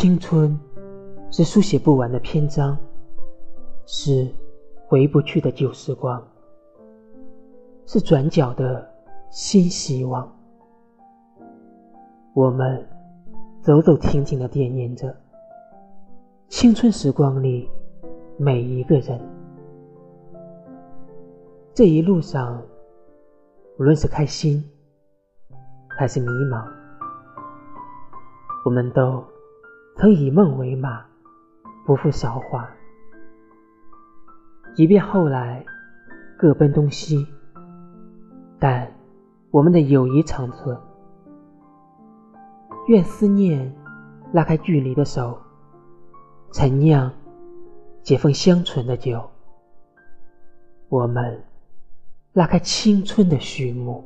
青春是书写不完的篇章，是回不去的旧时光，是转角的新希望。我们走走停停的惦念着青春时光里每一个人。这一路上，无论是开心还是迷茫，我们都曾以梦为马，不负韶华。即便后来各奔东西，但我们的友谊长存。愿思念拉开距离的手，陈酿解封香醇的酒。我们拉开青春的序幕。